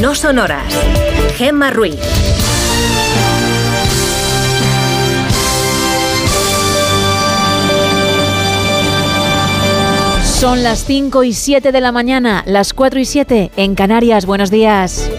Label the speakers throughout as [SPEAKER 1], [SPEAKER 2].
[SPEAKER 1] No sonoras. Gemma Ruiz.
[SPEAKER 2] Son las 5 y 7 de la mañana, las 4 y 7 en Canarias. Buenos días.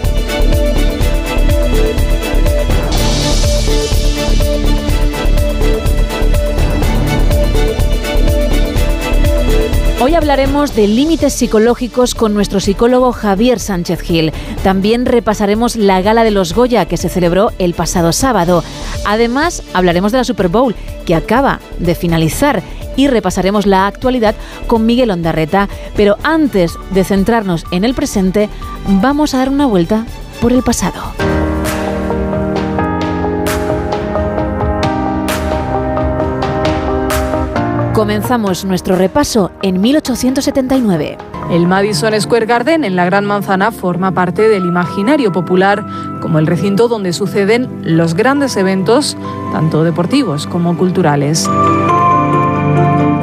[SPEAKER 2] Hablaremos de límites psicológicos con nuestro psicólogo Javier Sánchez Gil. También repasaremos la gala de los Goya que se celebró el pasado sábado. Además, hablaremos de la Super Bowl que acaba de finalizar y repasaremos la actualidad con Miguel Ondarreta. Pero antes de centrarnos en el presente, vamos a dar una vuelta por el pasado. Comenzamos nuestro repaso en 1879.
[SPEAKER 3] El Madison Square Garden en la Gran Manzana forma parte del imaginario popular como el recinto donde suceden los grandes eventos, tanto deportivos como culturales.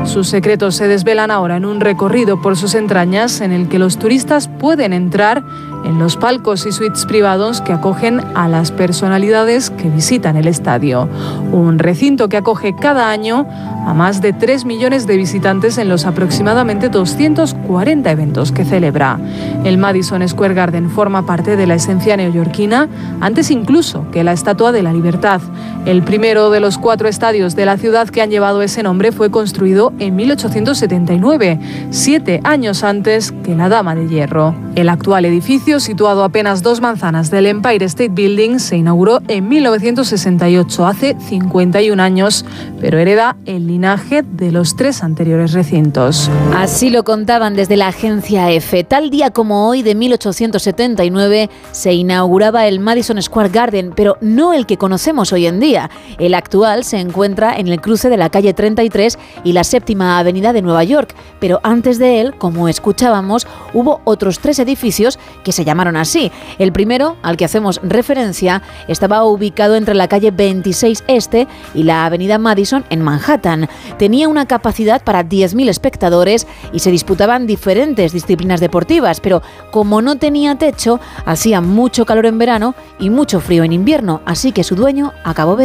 [SPEAKER 3] Sus secretos se desvelan ahora en un recorrido por sus entrañas en el que los turistas pueden entrar en los palcos y suites privados que acogen a las personalidades que visitan el estadio. Un recinto que acoge cada año a más de 3 millones de visitantes en los aproximadamente 240 eventos que celebra. El Madison Square Garden forma parte de la esencia neoyorquina antes incluso que la Estatua de la Libertad. El primero de los cuatro estadios de la ciudad que han llevado ese nombre fue construido en 1879, siete años antes que la Dama de Hierro. El actual edificio, situado apenas dos manzanas del Empire State Building, se inauguró en 1968, hace 51 años, pero hereda el linaje de los tres anteriores recintos.
[SPEAKER 2] Así lo contaban desde la agencia EFE. Tal día como hoy de 1879 se inauguraba el Madison Square Garden, pero no el que conocemos hoy en día. El actual se encuentra en el cruce de la calle 33 y la séptima avenida de Nueva York, pero antes de él, como escuchábamos, hubo otros tres edificios que se llamaron así. El primero, al que hacemos referencia, estaba ubicado entre la calle 26 Este y la avenida Madison en Manhattan. Tenía una capacidad para 10.000 espectadores y se disputaban diferentes disciplinas deportivas, pero como no tenía techo, hacía mucho calor en verano y mucho frío en invierno, así que su dueño acabó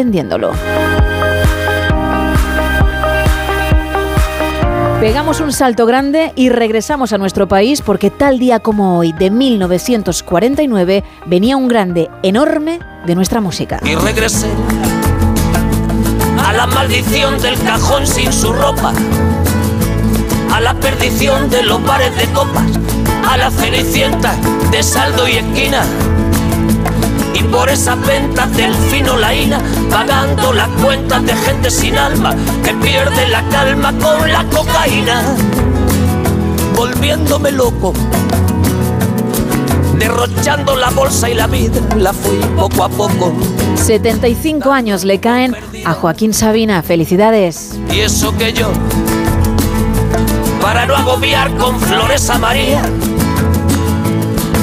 [SPEAKER 2] Pegamos un salto grande y regresamos a nuestro país porque tal día como hoy, de 1949, venía un grande enorme de nuestra música.
[SPEAKER 4] Y regresé a la maldición del cajón sin su ropa, a la perdición de los bares de copas, a la cenicienta de saldo y esquina por esas ventas del fino laína, pagando las cuentas de gente sin alma que pierde la calma con la cocaína, volviéndome loco. Derrochando la bolsa y la vida, la fui poco a poco.
[SPEAKER 2] 75 años le caen a Joaquín Sabina. Felicidades.
[SPEAKER 4] Y eso que yo, para no agobiar con flores a María,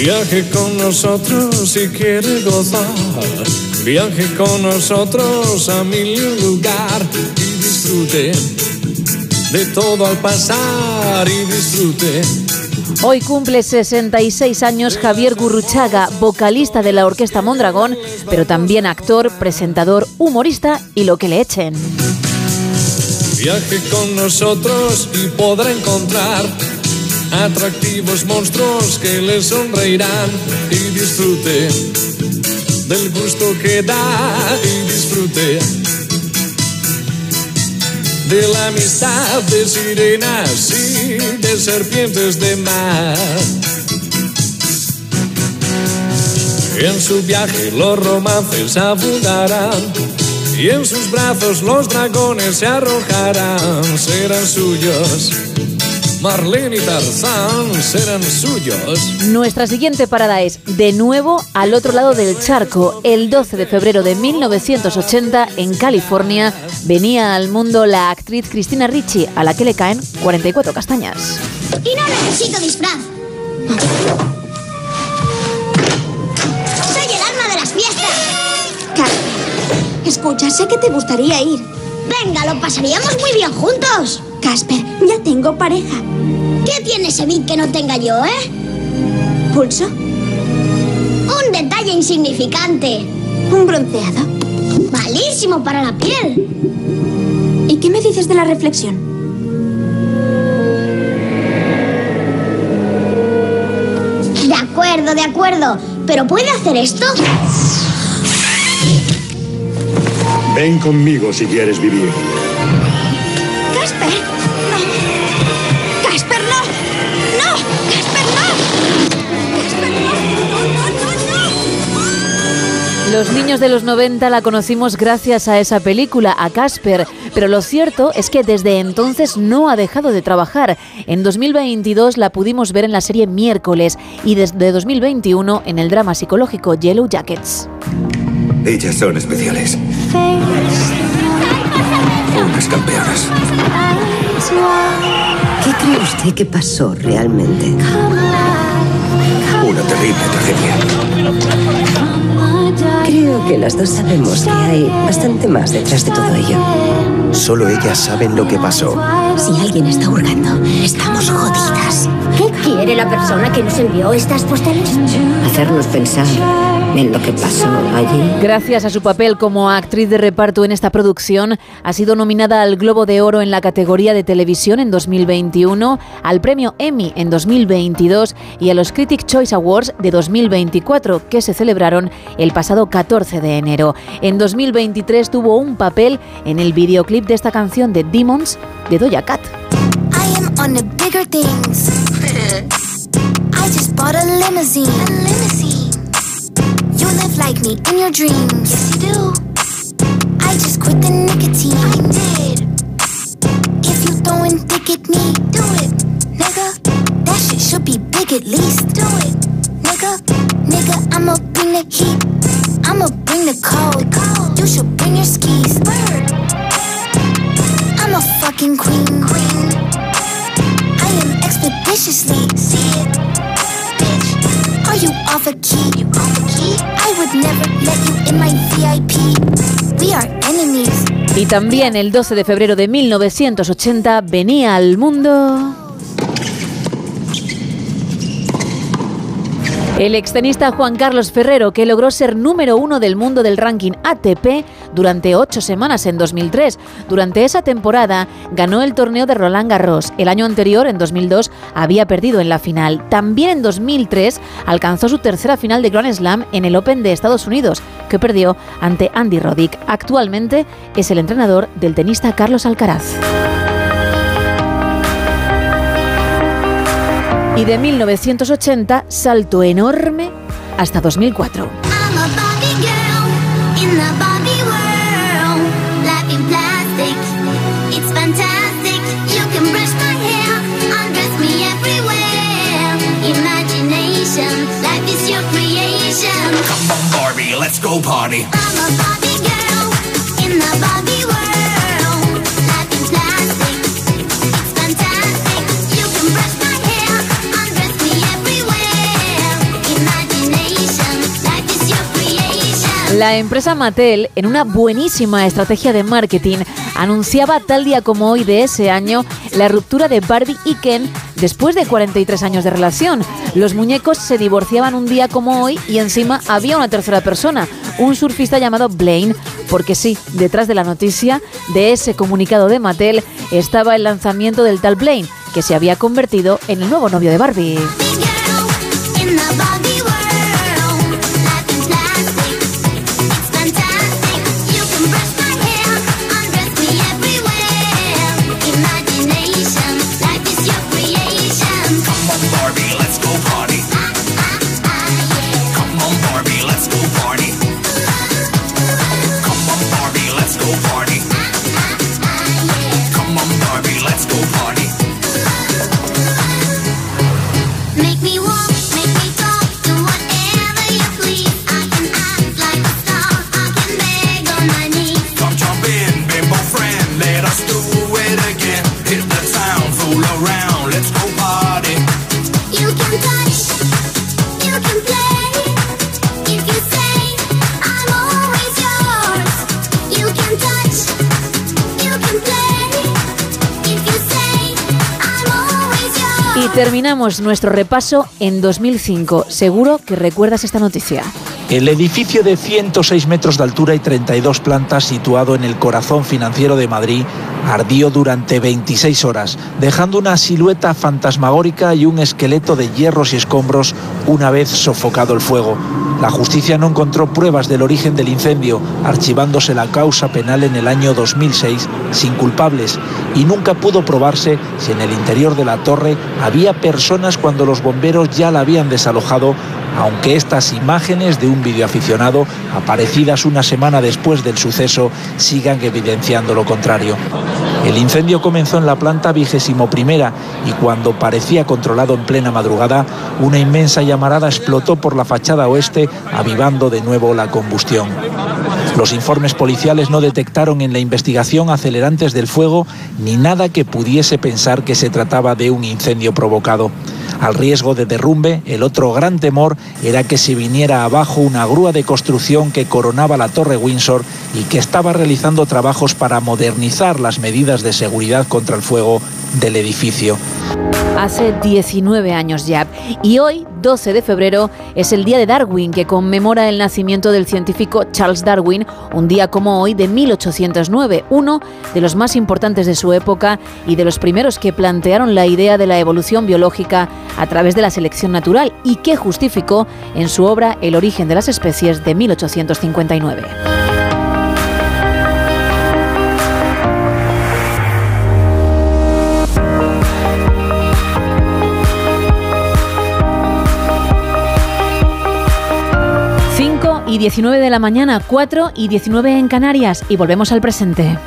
[SPEAKER 5] Viaje con nosotros si quiere gozar. Viaje con nosotros a mi lugar y disfrute de todo al pasar y disfrute.
[SPEAKER 2] Hoy cumple 66 años Javier Gurruchaga, vocalista de la Orquesta Mondragón, pero también actor, presentador, humorista y lo que le echen.
[SPEAKER 5] Viaje con nosotros y podrá encontrar atractivos monstruos que le sonreirán y disfrute del gusto que da y disfrute de la amistad de sirenas y de serpientes de mar. En su viaje los romances abundarán y en sus brazos los dragones se arrojarán, serán suyos Marlene y Tarzán serán suyos.
[SPEAKER 2] Nuestra siguiente parada es, de nuevo, al otro lado del charco. El 12 de febrero de 1980, en California, venía al mundo la actriz Cristina Ricci, a la que le caen 44 castañas.
[SPEAKER 6] Y no necesito disfraz. Soy el alma de las fiestas.
[SPEAKER 7] Escucha, sé que te gustaría ir.
[SPEAKER 6] Venga, lo pasaríamos muy bien juntos.
[SPEAKER 7] Casper, ya tengo pareja.
[SPEAKER 6] ¿Qué tiene ese beat que no tenga yo, eh?
[SPEAKER 7] ¿Pulso?
[SPEAKER 6] Un detalle insignificante.
[SPEAKER 7] ¿Un bronceado?
[SPEAKER 6] Malísimo para la piel.
[SPEAKER 7] ¿Y qué me dices de la reflexión?
[SPEAKER 6] De acuerdo, de acuerdo. ¿Pero puede hacer esto?
[SPEAKER 8] Ven conmigo si quieres vivir.
[SPEAKER 7] ¡Casper! ¡No! ¡Casper, no! ¡No! ¡Casper, no! ¡Casper, no! ¡No, no, no, no!
[SPEAKER 2] Los niños de los 90 la conocimos gracias a esa película, a Casper, pero lo cierto es que desde entonces no ha dejado de trabajar. En 2022 la pudimos ver en la serie Miércoles y desde 2021 en el drama psicológico Yellow Jackets.
[SPEAKER 9] Ellas son especiales. Unas campeonas.
[SPEAKER 10] ¿Qué cree usted que pasó realmente?
[SPEAKER 9] Una terrible tragedia.
[SPEAKER 10] Creo que las dos sabemos que hay bastante más detrás de todo ello.
[SPEAKER 9] Solo ellas saben lo que pasó.
[SPEAKER 10] Si alguien está hurgando, estamos jodidas.
[SPEAKER 6] ¿Qué quiere la persona que nos envió estas postales?
[SPEAKER 10] Hacernos pensar en lo que pasó allí.
[SPEAKER 2] Gracias a su papel como actriz de reparto en esta producción, ha sido nominada al Globo de Oro en la categoría de televisión en 2021, al premio Emmy en 2022 y a los Critic Choice Awards de 2024, que se celebraron el pasado 14 de enero. En 2023 tuvo un papel en el videoclip de esta canción de Demons de Doja Cat.
[SPEAKER 11] I am on the bigger things. I just bought a limousine. A limousine. You live like me in your dreams. Yes, you do. I just quit the nicotine. I did. If you throwing dick at me, do it, nigga. That shit should be big at least. Do it, nigga. Nigga, I'ma bring the heat. I'ma bring the cold. You should bring your skis. Bird. I'm a fucking queen. Queen.
[SPEAKER 2] Y también el 12 de febrero de 1980 venía al mundo el extenista Juan Carlos Ferrero, que logró ser número uno del mundo del ranking ATP durante ocho semanas en 2003. Durante esa temporada ganó el torneo de Roland Garros. El año anterior, en 2002, había perdido en la final. También en 2003 alcanzó su tercera final de Grand Slam en el Open de Estados Unidos, que perdió ante Andy Roddick. Actualmente es el entrenador del tenista Carlos Alcaraz. Y de 1980, salto enorme hasta 2004.
[SPEAKER 4] Let's go party.
[SPEAKER 11] I'm a Barbie girl in the Barbie world. Life in plastic, it's fantastic. You can brush my hair, undress me everywhere. Imagination, life is your creation.
[SPEAKER 2] La empresa Mattel, en una buenísima estrategia de marketing, anunciaba tal día como hoy de ese año la ruptura de Barbie y Ken después de 43 años de relación. Los muñecos se divorciaban un día como hoy y encima había una tercera persona, un surfista llamado Blaine, porque sí, detrás de la noticia de ese comunicado de Mattel estaba el lanzamiento del tal Blaine, que se había convertido en el nuevo novio de Barbie. Terminamos nuestro repaso en 2005. Seguro que recuerdas esta noticia.
[SPEAKER 12] El edificio de 106 metros de altura y 32 plantas situado en el corazón financiero de Madrid ardió durante 26 horas, dejando una silueta fantasmagórica y un esqueleto de hierros y escombros una vez sofocado el fuego. La justicia no encontró pruebas del origen del incendio, archivándose la causa penal en el año 2006 sin culpables y nunca pudo probarse si en el interior de la torre había personas cuando los bomberos ya la habían desalojado, aunque estas imágenes de un videoaficionado aparecidas una semana después del suceso sigan evidenciando lo contrario. El incendio comenzó en la planta vigésimo y cuando parecía controlado en plena madrugada, una inmensa llamarada explotó por la fachada oeste, avivando de nuevo la combustión. Los informes policiales no detectaron en la investigación acelerantes del fuego ni nada que pudiese pensar que se trataba de un incendio provocado. Al riesgo de derrumbe, el otro gran temor era que se viniera abajo una grúa de construcción que coronaba la Torre Windsor y que estaba realizando trabajos para modernizar las medidas de seguridad contra el fuego del edificio.
[SPEAKER 2] Hace 19 años ya. Y hoy, 12 de febrero, es el Día de Darwin, que conmemora el nacimiento del científico Charles Darwin, un día como hoy de 1809, uno de los más importantes de su época y de los primeros que plantearon la idea de la evolución biológica a través de la selección natural y que justificó en su obra El origen de las especies de 1859. Y 19 de la mañana, 4 y 19 en Canarias y volvemos al presente.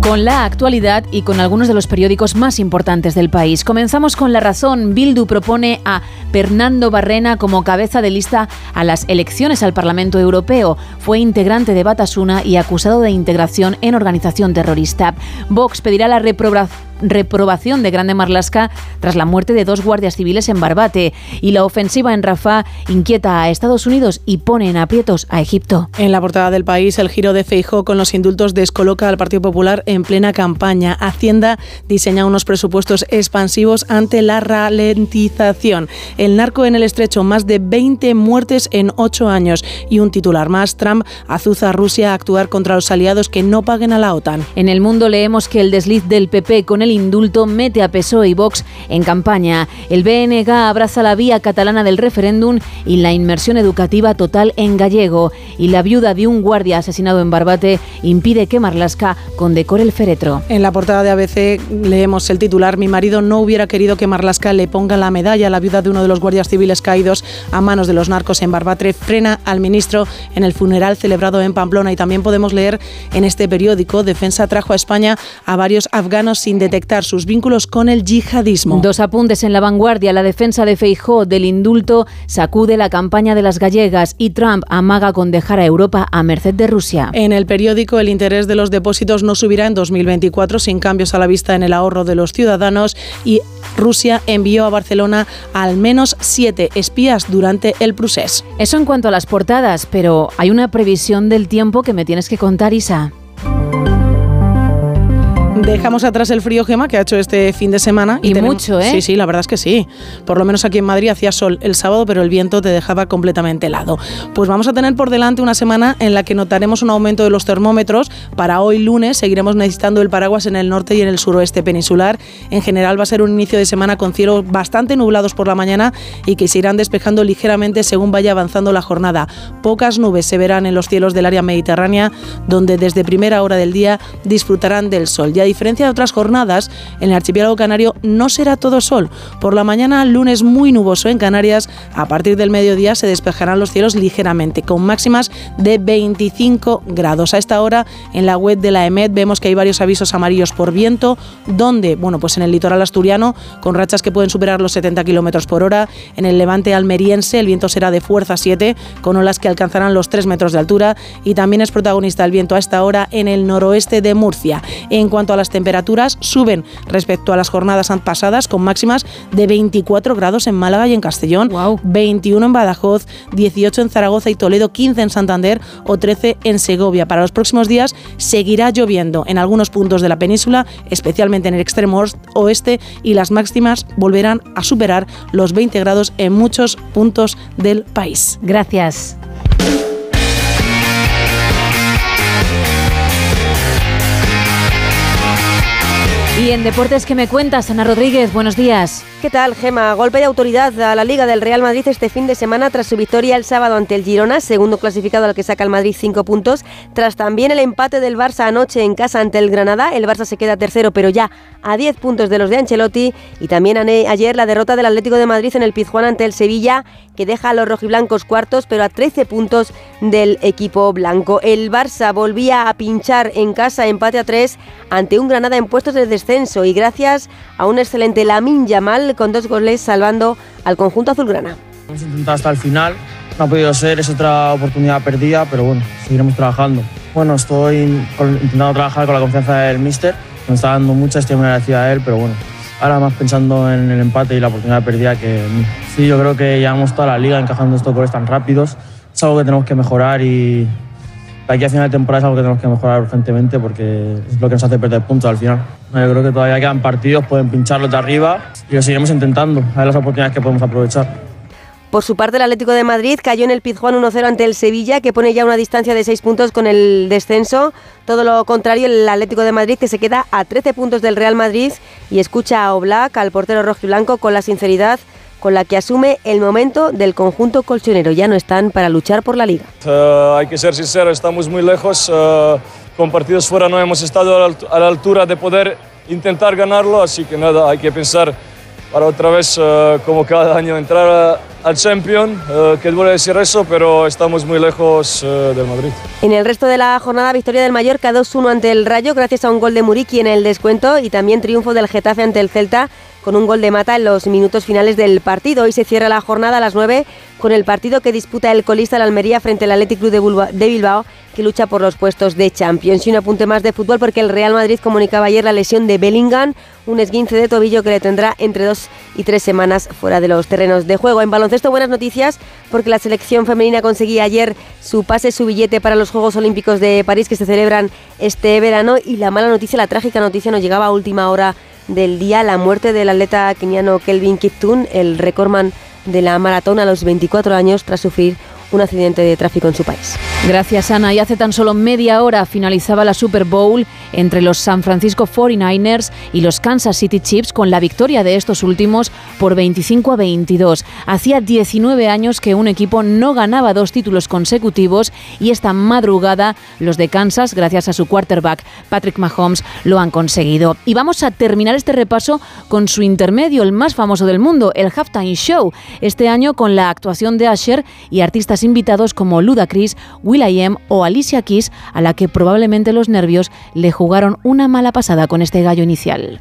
[SPEAKER 2] con la actualidad y con algunos de los periódicos más importantes del país. Comenzamos con La Razón. Bildu propone a Fernando Barrena como cabeza de lista a las elecciones al Parlamento Europeo. Fue integrante de Batasuna y acusado de integración en organización terrorista. Vox pedirá la reprobación reprobación de Grande Marlasca tras la muerte de dos guardias civiles en Barbate. Y la ofensiva en Rafah inquieta a Estados Unidos y pone en aprietos a Egipto.
[SPEAKER 13] En la portada del país, el giro de Feijó con los indultos descoloca al Partido Popular en plena campaña. Hacienda diseña unos presupuestos expansivos ante la ralentización. El narco en el estrecho, más de 20 muertes en 8 años. Y un titular más, Trump azuza a Rusia a actuar contra los aliados que no paguen a la OTAN.
[SPEAKER 2] En el mundo leemos que el desliz del PP con el indulto mete a PSOE y Vox en campaña. El BNG abraza la vía catalana del referéndum y la inmersión educativa total en gallego. Y la viuda de un guardia asesinado en Barbate impide que Marlasca condecore el féretro.
[SPEAKER 13] En la portada de ABC leemos el titular Mi marido no hubiera querido que Marlasca le ponga la medalla. La viuda de uno de los guardias civiles caídos a manos de los narcos en Barbate frena al ministro en el funeral celebrado en Pamplona. Y también podemos leer en este periódico Defensa trajo a España a varios afganos sin detectar sus vínculos con el yihadismo.
[SPEAKER 2] Dos apuntes en la vanguardia. La defensa de Feijó del indulto sacude la campaña de las gallegas y Trump amaga con dejar a Europa a merced de Rusia.
[SPEAKER 13] En el periódico, el interés de los depósitos no subirá en 2024 sin cambios a la vista en el ahorro de los ciudadanos y Rusia envió a Barcelona al menos siete espías durante el procés.
[SPEAKER 2] Eso en cuanto a las portadas, pero hay una previsión del tiempo que me tienes que contar, Isa.
[SPEAKER 13] Dejamos atrás el frío gema que ha hecho este fin de semana.
[SPEAKER 2] Y, mucho, ¿eh?
[SPEAKER 13] Sí, sí, la verdad es que sí. Por lo menos aquí en Madrid hacía sol el sábado, pero el viento te dejaba completamente helado. Pues vamos a tener por delante una semana en la que notaremos un aumento de los termómetros. Para hoy lunes seguiremos necesitando el paraguas en el norte y en el suroeste peninsular. En general va a ser un inicio de semana con cielos bastante nublados por la mañana y que se irán despejando ligeramente según vaya avanzando la jornada. Pocas nubes se verán en los cielos del área mediterránea, donde desde primera hora del día disfrutarán del sol. Ya diferencia de otras jornadas, en el archipiélago canario no será todo sol. Por la mañana, lunes muy nuboso en Canarias. A partir del mediodía se despejarán los cielos ligeramente, con máximas de 25 grados. A esta hora, en la web de la EMED vemos que hay varios avisos amarillos por viento, donde, bueno, pues en el litoral asturiano, con rachas que pueden superar los 70 kilómetros por hora. En el levante almeriense, el viento será de fuerza 7, con olas que alcanzarán los 3 metros de altura. Y también es protagonista el viento a esta hora en el noroeste de Murcia. En cuanto a las las temperaturas suben respecto a las jornadas pasadas, con máximas de 24 grados en Málaga y en Castellón, 21 en Badajoz, 18 en Zaragoza y Toledo, 15 en Santander o 13 en Segovia. Para los próximos días seguirá lloviendo en algunos puntos de la península, especialmente en el extremo oeste, y las máximas volverán a superar los 20 grados en muchos puntos del país.
[SPEAKER 2] Gracias. En deportes, ¿qué me cuentas, Ana Rodríguez? Buenos días.
[SPEAKER 14] ¿Qué tal, Gema? Golpe de autoridad a la Liga del Real Madrid este fin de semana tras su victoria el sábado ante el Girona, segundo clasificado al que saca el Madrid cinco puntos. Tras también el empate del Barça anoche en casa ante el Granada, el Barça se queda tercero, pero ya a 10 puntos de los de Ancelotti. Y también ayer la derrota del Atlético de Madrid en el Pizjuán ante el Sevilla, que deja a los rojiblancos cuartos, pero a 13 puntos del equipo blanco. El Barça volvía a pinchar en casa empate a 3 ante un Granada en puestos de descenso y gracias a un excelente Lamin Yamal con dos goles salvando al conjunto azulgrana.
[SPEAKER 15] Hemos intentado hasta el final, no ha podido ser, es otra oportunidad perdida, pero bueno, seguiremos trabajando. Bueno, estoy intentando trabajar con la confianza del míster, me está dando mucha, estoy agradecido a él, pero bueno, ahora más pensando en el empate y la oportunidad perdida que sí, yo creo que llevamos toda la liga encajando estos goles tan rápidos, es algo que tenemos que mejorar y aquí a final de temporada es algo que tenemos que mejorar urgentemente porque es lo que nos hace perder puntos al final. Yo creo que todavía quedan partidos, pueden pincharlos de arriba y lo seguiremos intentando, a ver las oportunidades que podemos aprovechar.
[SPEAKER 14] Por su parte, el Atlético de Madrid cayó en el Pizjuán 1-0 ante el Sevilla, que pone ya una distancia de 6 puntos con el descenso. Todo lo contrario, el Atlético de Madrid que se queda a 13 puntos del Real Madrid y escucha a Oblak, al portero rojo y blanco, con la sinceridad con la que asume el momento del conjunto colchonero. Ya no están para luchar por la liga.
[SPEAKER 16] Uh, hay que ser sincero, estamos muy lejos. Uh, con partidos fuera no hemos estado a la altura de poder intentar ganarlo, así que nada, hay que pensar para otra vez, uh, como cada año, entrar al Champion, que duele decir eso, pero estamos muy lejos del Madrid.
[SPEAKER 14] En el resto de la jornada, victoria del Mallorca 2-1 ante el Rayo, gracias a un gol de Muriqui en el descuento y también triunfo del Getafe ante el Celta con un gol de mata en los minutos finales del partido. Hoy se cierra la jornada a las 9 con el partido que disputa el colista la Almería frente al Athletic Club de Bilbao que lucha por los puestos de Champions. Y un apunte más de fútbol porque el Real Madrid comunicaba ayer la lesión de Bellingham, un esguince de tobillo que le tendrá entre dos y tres semanas fuera de los terrenos de juego. En baloncesto buenas noticias porque la selección femenina conseguía ayer su pase, su billete para los Juegos Olímpicos de París que se celebran este verano y la mala noticia, la trágica noticia nos llegaba a última hora del día la muerte del atleta keniano Kelvin Kiptun, el recordman de la maratón a los 24 años tras sufrir un accidente de tráfico en su país.
[SPEAKER 2] Gracias, Ana. Y hace tan solo media hora finalizaba la Super Bowl entre los San Francisco 49ers y los Kansas City Chiefs con la victoria de estos últimos por 25 a 22. Hacía 19 años que un equipo no ganaba dos títulos consecutivos y esta madrugada los de Kansas, gracias a su quarterback Patrick Mahomes, lo han conseguido. Y vamos a terminar este repaso con su intermedio, el más famoso del mundo, el Halftime Show. Este año con la actuación de Asher y artistas invitados como Ludacris, will.i.am o Alicia Keys, a la que probablemente los nervios le jugaron una mala pasada con este gallo inicial.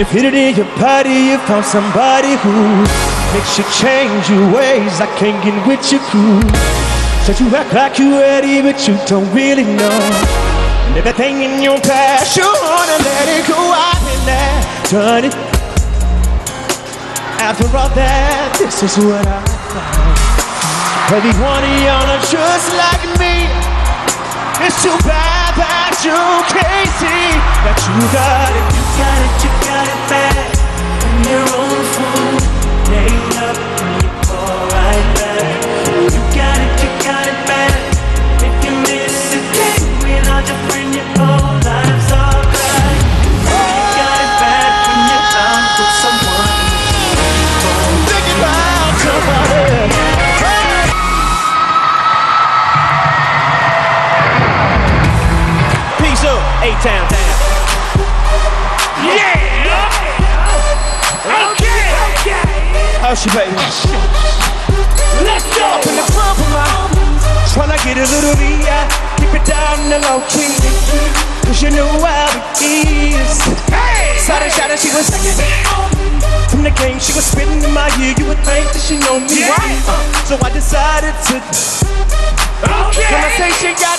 [SPEAKER 17] You feel it in your body, you found somebody who makes you change your ways. I can't get with your crew. Said you act like you're ready, but you don't really know. And everything in your past, you wanna let it go out and that done it. After all that, this is what I found. Every one of y'all are just like me. It's too bad that you can't see that you got it. You got it, you got it bad. On your own food, nailed up and you fall right back. You got it, you got it bad. If you miss a day without your friend, you, baby. Let's go. Up in the club with my tryna get a little VI. Keep it down in the low key. Cause you know how it is. Hey! Shot it, shot she was from the game, she was spitting in my ear. You would think that she know me,
[SPEAKER 18] Yeah.
[SPEAKER 17] right? Uh, so I decided to.
[SPEAKER 18] Okay.
[SPEAKER 17] Conversation got.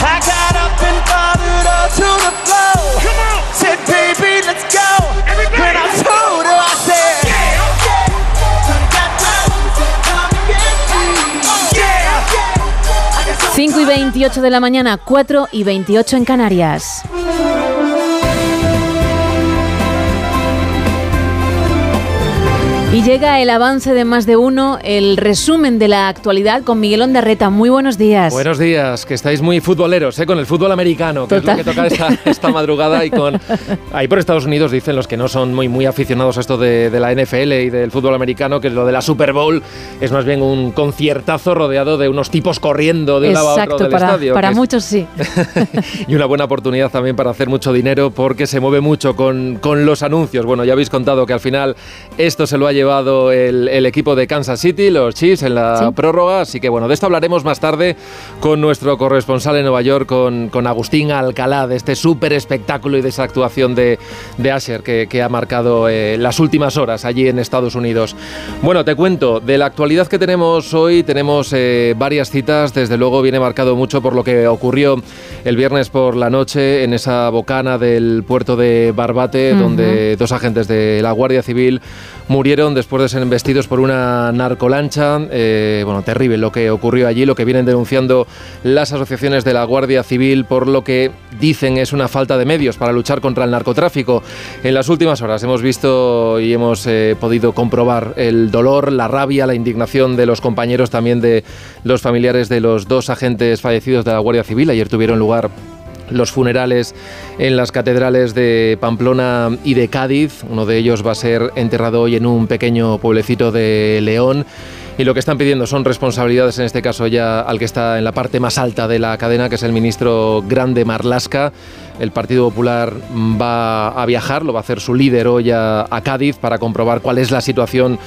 [SPEAKER 17] I got up and followed her to the floor.
[SPEAKER 18] Come on.
[SPEAKER 17] Said, baby, let's go.
[SPEAKER 18] Everybody.
[SPEAKER 17] When I told
[SPEAKER 2] 5 y 28 de la mañana, 4 y 28 en Canarias. Y llega el avance de más de uno, el resumen de la actualidad con Miguel Ondarreta. Muy buenos días.
[SPEAKER 19] Buenos días, que estáis muy futboleros, ¿eh? con el fútbol americano, que es lo que toca esta, esta madrugada y con... Ahí por Estados Unidos dicen los que no son muy, muy aficionados a esto de, de la NFL y del fútbol americano, que lo de la Super Bowl es más bien un conciertazo rodeado de unos tipos corriendo de un lado a otro del
[SPEAKER 2] para,
[SPEAKER 19] estadio.
[SPEAKER 2] para muchos sí.
[SPEAKER 19] y una buena oportunidad también para hacer mucho dinero porque se mueve mucho con, con los anuncios. Bueno, ya habéis contado que al final esto se lo ha llevado el, el equipo de Kansas City, los Chiefs, en la
[SPEAKER 2] Sí.
[SPEAKER 19] prórroga. Así que bueno, de esto hablaremos más tarde con nuestro corresponsal en Nueva York, con, con Agustín Alcalá, de este súper espectáculo y de esa actuación de, de Asher que, que ha marcado eh, las últimas horas allí en Estados Unidos. Bueno, te cuento, de la actualidad que tenemos hoy, tenemos eh, varias citas. Desde luego viene marcado mucho por lo que ocurrió el viernes por la noche en esa bocana del puerto de Barbate,
[SPEAKER 20] Ujú.
[SPEAKER 19] donde dos agentes de la Guardia Civil murieron después de ser embestidos por una narcolancha. Eh, bueno, terrible lo que ocurrió allí, lo que vienen denunciando las asociaciones de la Guardia Civil por lo que dicen es una falta de medios para luchar contra el narcotráfico. En las últimas horas hemos visto y hemos eh, podido comprobar el dolor, la rabia, la indignación de los compañeros también de los familiares de los dos agentes fallecidos de la Guardia Civil. Ayer tuvieron lugar los funerales en las catedrales de Pamplona y de Cádiz. Uno de ellos va a ser enterrado hoy en un pequeño pueblecito de León. Y lo que están pidiendo son responsabilidades, en este caso ya al que está en la parte más alta de la cadena, que es el ministro Grande Marlasca. El Partido Popular va a viajar, lo va a hacer su líder hoy a, a Cádiz para comprobar cuál es la situación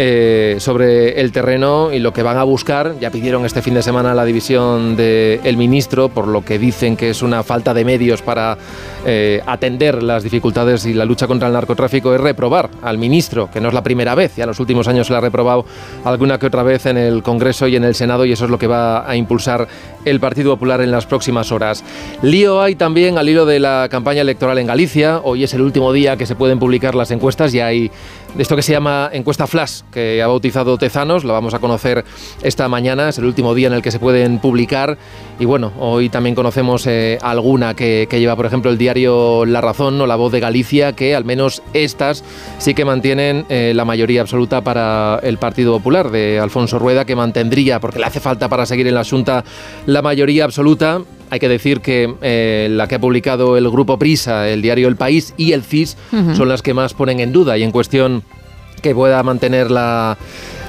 [SPEAKER 19] eh, sobre el terreno y lo que van a buscar. Ya pidieron este fin de semana la división del ministro, por lo que dicen que es una falta de medios para eh, atender las dificultades y la lucha contra el narcotráfico, es reprobar al ministro, que no es la primera vez, ya en los últimos años se le ha reprobado alguna que otra vez en el Congreso y en el Senado, y eso es lo que va a impulsar el Partido Popular en las próximas horas. Lío hay también al hilo de la campaña electoral en Galicia. Hoy es el último día que se pueden publicar las encuestas y hay esto que se llama encuesta flash, que ha bautizado Tezanos, lo vamos a conocer esta mañana, es el último día en el que se pueden publicar y bueno, hoy también conocemos eh, alguna que, que lleva, por ejemplo, el diario La Razón o La Voz de Galicia, que al menos estas sí que mantienen eh, la mayoría absoluta para el Partido Popular de Alfonso Rueda, que mantendría, porque le hace falta para seguir en la Junta, la mayoría absoluta. Hay que decir que eh, la que ha publicado el grupo Prisa, el diario El País y el CIS son las que más ponen en duda y en cuestión que pueda mantener la,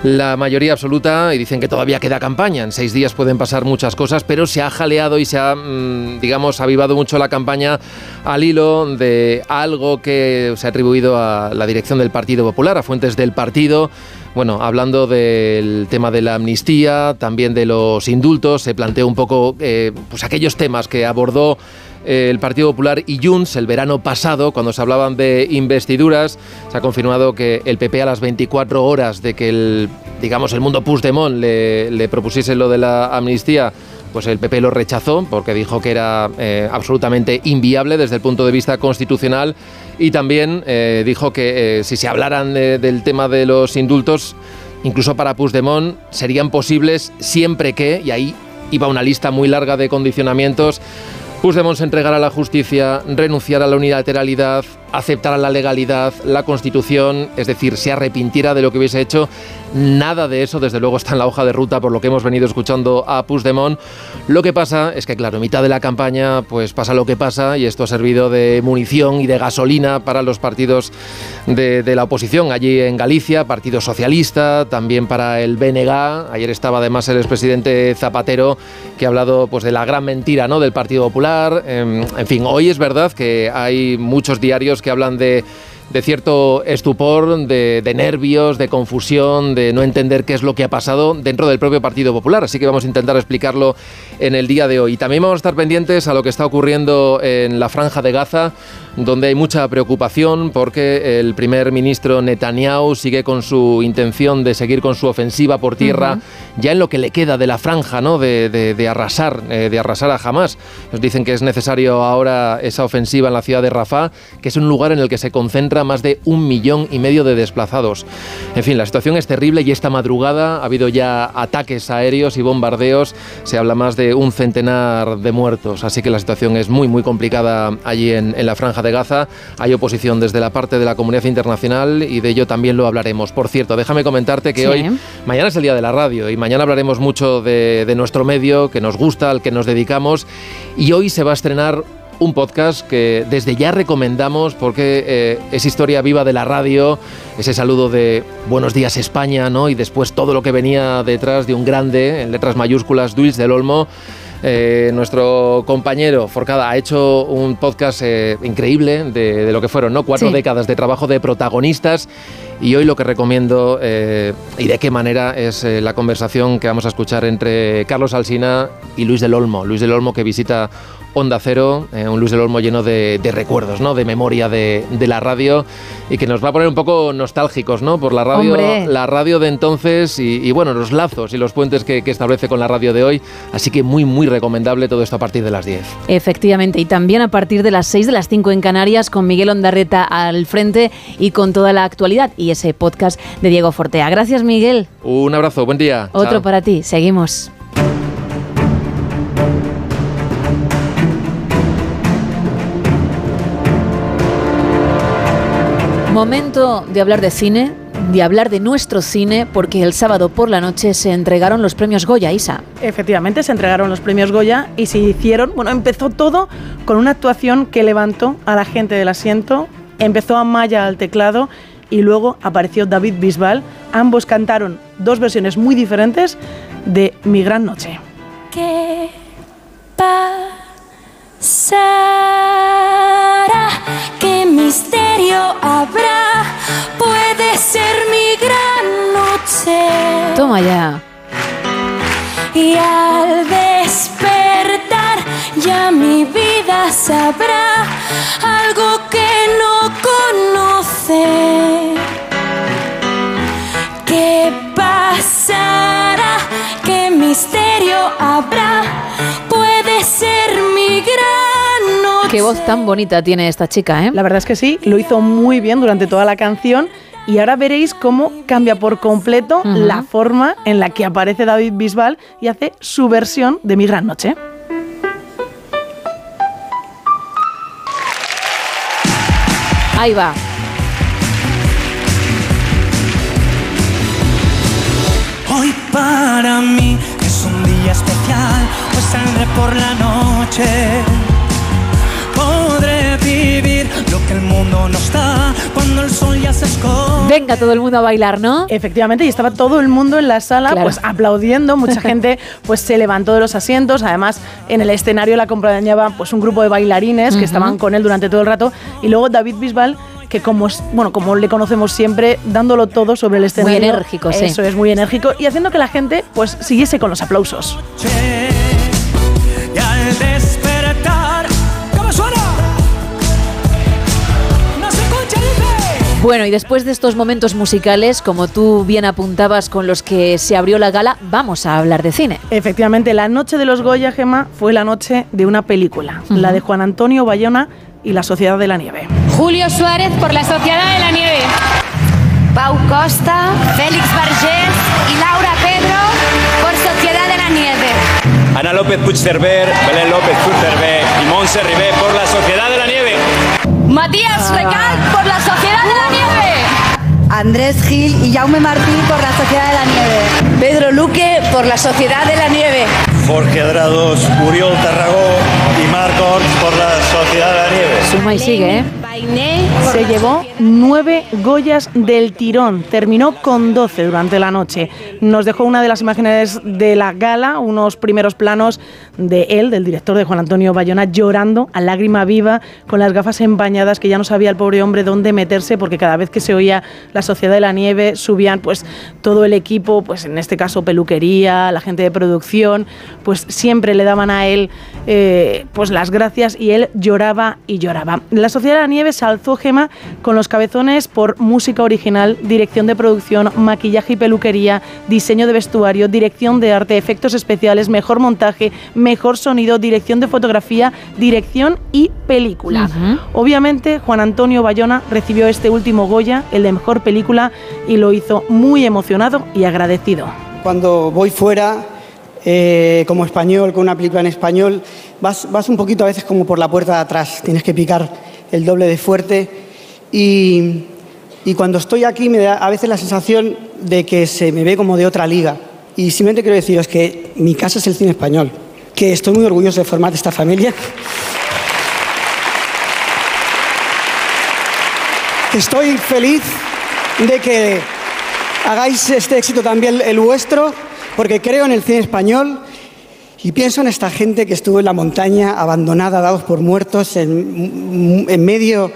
[SPEAKER 19] la mayoría absoluta y dicen que todavía queda campaña. En seis días pueden pasar muchas cosas, pero se ha jaleado y se ha, mm, digamos, avivado mucho la campaña al hilo de algo que se ha atribuido a la dirección del Partido Popular, a fuentes del partido. Bueno, hablando del tema de la amnistía, también de los indultos, se planteó un poco eh, pues aquellos temas que abordó eh, el Partido Popular y Junts el verano pasado, cuando se hablaban de investiduras, se ha confirmado que el PP a las 24 horas de que el, digamos, el mundo Puigdemont le, le propusiese lo de la amnistía, pues el PP lo rechazó porque dijo que era eh, absolutamente inviable desde el punto de vista constitucional y también eh, dijo que eh, si se hablaran de- del tema de los indultos, incluso para Puigdemont, serían posibles siempre que, y ahí iba una lista muy larga de condicionamientos, Puigdemont se entregara a la justicia, renunciara a la unilateralidad, aceptara la legalidad, la constitución, es decir, se arrepintiera de lo que hubiese hecho. Nada de eso, desde luego, está en la hoja de ruta por lo que hemos venido escuchando a Puigdemont. Lo que pasa es que, claro, en mitad de la campaña, pues pasa lo que pasa y esto ha servido de munición y de gasolina para los partidos de, la oposición allí en Galicia, Partido Socialista, también para el BNG. Ayer estaba además el expresidente Zapatero que ha hablado pues de la gran mentira ¿no? del Partido Popular. Em, en fin, hoy es verdad que hay muchos diarios que hablan de de cierto estupor, de, de nervios, de confusión, de no entender qué es lo que ha pasado dentro del propio Partido Popular. Así que vamos a intentar explicarlo en el día de hoy. Y también vamos a estar pendientes a lo que está ocurriendo en la franja de Gaza, donde hay mucha preocupación porque el primer ministro Netanyahu sigue con su intención de seguir con su ofensiva por tierra, ya en lo que le queda de la franja, ¿no? de, de- de arrasar, eh, de arrasar a Hamas. Nos dicen que es necesario ahora esa ofensiva en la ciudad de Rafah, que es un lugar en el que se concentra más de un millón y medio de desplazados. En fin, la situación es terrible y esta madrugada ha habido ya ataques aéreos y bombardeos. Se habla más de un centenar de muertos, así que la situación es muy, muy complicada allí en, en la franja de Gaza. Hay oposición desde la parte de la comunidad internacional y de ello también lo hablaremos. Por cierto, déjame comentarte que
[SPEAKER 2] Sí.
[SPEAKER 19] hoy, mañana es el día de la radio y mañana hablaremos mucho de, de nuestro medio que nos gusta, al que nos dedicamos y hoy se va a estrenar un podcast que desde ya recomendamos porque eh, es historia viva de la radio, ese saludo de Buenos días España, ¿no? Y después todo lo que venía detrás de un grande, en letras mayúsculas, Luis del Olmo. Eh, nuestro compañero Forcada ha hecho un podcast eh, increíble de, de lo que fueron ¿no? cuatro
[SPEAKER 2] Sí.
[SPEAKER 19] décadas de trabajo de protagonistas y hoy lo que recomiendo eh, y de qué manera es la conversación que vamos a escuchar entre Carlos Alsina y Luis del Olmo. Luis del Olmo que visita Onda Cero, eh, un Luis del Olmo lleno de, de recuerdos, ¿no? de memoria de, de la radio y que nos va a poner un poco nostálgicos ¿no? por la radio,
[SPEAKER 2] Hombre.
[SPEAKER 19] la radio de entonces y, y, bueno, los lazos y los puentes que, que establece con la radio de hoy. Así que muy, muy recomendable todo esto a partir de las 10.
[SPEAKER 2] Efectivamente, y también a partir de las 6 de las 5 en Canarias, con Miguel Ondarreta al frente y con toda la actualidad y ese podcast de Diego Fortea. Gracias, Miguel.
[SPEAKER 19] Un abrazo, buen día.
[SPEAKER 2] Otro
[SPEAKER 19] Chao.
[SPEAKER 2] para ti. Seguimos. Momento de hablar de cine, de hablar de nuestro cine, porque el sábado por la noche se entregaron los premios Goya, Isa.
[SPEAKER 13] Efectivamente, se entregaron los premios Goya y se hicieron, bueno, empezó todo con una actuación que levantó a la gente del asiento, empezó Amaya al teclado y luego apareció David Bisbal. Ambos cantaron dos versiones muy diferentes de Mi Gran Noche.
[SPEAKER 21] ¿Qué pasará? ¿Qué misterio habrá? Puede ser mi gran noche.
[SPEAKER 2] Toma ya.
[SPEAKER 21] Y al despertar ya mi vida sabrá algo que no conoce. ¿Qué pasará? ¿Qué misterio habrá? Puede ser mi.
[SPEAKER 2] Qué voz tan bonita tiene esta chica, ¿eh?
[SPEAKER 13] La verdad es que sí, lo hizo muy bien durante toda la canción y ahora veréis cómo cambia por completo la forma en la que aparece David Bisbal y hace su versión de Mi Gran Noche.
[SPEAKER 2] Ahí va.
[SPEAKER 22] Hoy para mí es un día especial, saldré por la noche. Podré vivir lo que el mundo nos da cuando el sol ya se esconde.
[SPEAKER 2] Venga todo el mundo a bailar, ¿no?
[SPEAKER 13] Efectivamente, y estaba todo el mundo en la sala
[SPEAKER 2] Claro.
[SPEAKER 13] pues aplaudiendo, mucha gente pues se levantó de los asientos, además en el escenario la acompañaba pues un grupo de bailarines que
[SPEAKER 2] Ujú.
[SPEAKER 13] estaban con él durante todo el rato y luego David Bisbal que como bueno, como le conocemos siempre, dándolo todo sobre el escenario.
[SPEAKER 2] enérgico, sí.
[SPEAKER 13] Eso es muy enérgico y haciendo que la gente pues siguiese con los aplausos.
[SPEAKER 22] Y al despertar, ¿cómo suena? No se escucha, dice.
[SPEAKER 2] Bueno, y después de estos momentos musicales, como tú bien apuntabas con los que se abrió la gala, vamos a hablar de cine.
[SPEAKER 13] Efectivamente, la noche de los Goya, Gema, fue la noche de una película, la de Juan Antonio Bayona y La Sociedad de la Nieve.
[SPEAKER 20] Julio Suárez por la Sociedad de la Nieve. Pau Costa, Félix Vergés y Laura Pedro
[SPEAKER 23] Ana López Puigcerver, Belén López Puigcerver y Montse Ribé por la Sociedad de la Nieve.
[SPEAKER 20] Matías Recal por la Sociedad de la Nieve.
[SPEAKER 24] Andrés Gil y Jaume Martí por la Sociedad de la Nieve.
[SPEAKER 20] Pedro Luque por la Sociedad de la Nieve.
[SPEAKER 23] Jorge Adrados, Uriol Tarragó y Marc Orts por la Sociedad de la Nieve.
[SPEAKER 2] Suma y sigue, ¿eh?
[SPEAKER 13] Se llevó nueve Goyas del tirón, terminó con 12 durante la noche. Nos dejó una de las imágenes de la gala, unos primeros planos de él, del director de Juan Antonio Bayona, llorando a lágrima viva, con las gafas empañadas, que ya no sabía el pobre hombre dónde meterse, porque cada vez que se oía la Sociedad de la Nieve, subían pues todo el equipo, pues en este caso peluquería, la gente de producción, pues siempre le daban a él eh, pues las gracias y él lloraba y lloraba. La Sociedad de la Nieve se alzó Gema con los cabezones por música original, dirección de producción, maquillaje y peluquería, diseño de vestuario, dirección de arte, efectos especiales, mejor montaje, mejor sonido, dirección de fotografía, dirección y película. Obviamente Juan Antonio Bayona recibió este último Goya, el de mejor película, y lo hizo muy emocionado y agradecido.
[SPEAKER 25] Cuando voy fuera, eh, como español, con una película en español, vas, vas un poquito a veces como por la puerta de atrás, tienes que picar el doble de fuerte y, y cuando estoy aquí me da a veces la sensación de que se me ve como de otra liga. Y simplemente quiero deciros que mi casa es el cine español, que estoy muy orgulloso de formar esta familia. Estoy feliz de que hagáis este éxito también el vuestro, porque creo en el cine español y pienso en esta gente que estuvo en la montaña, abandonada, dados por muertos, en, en medio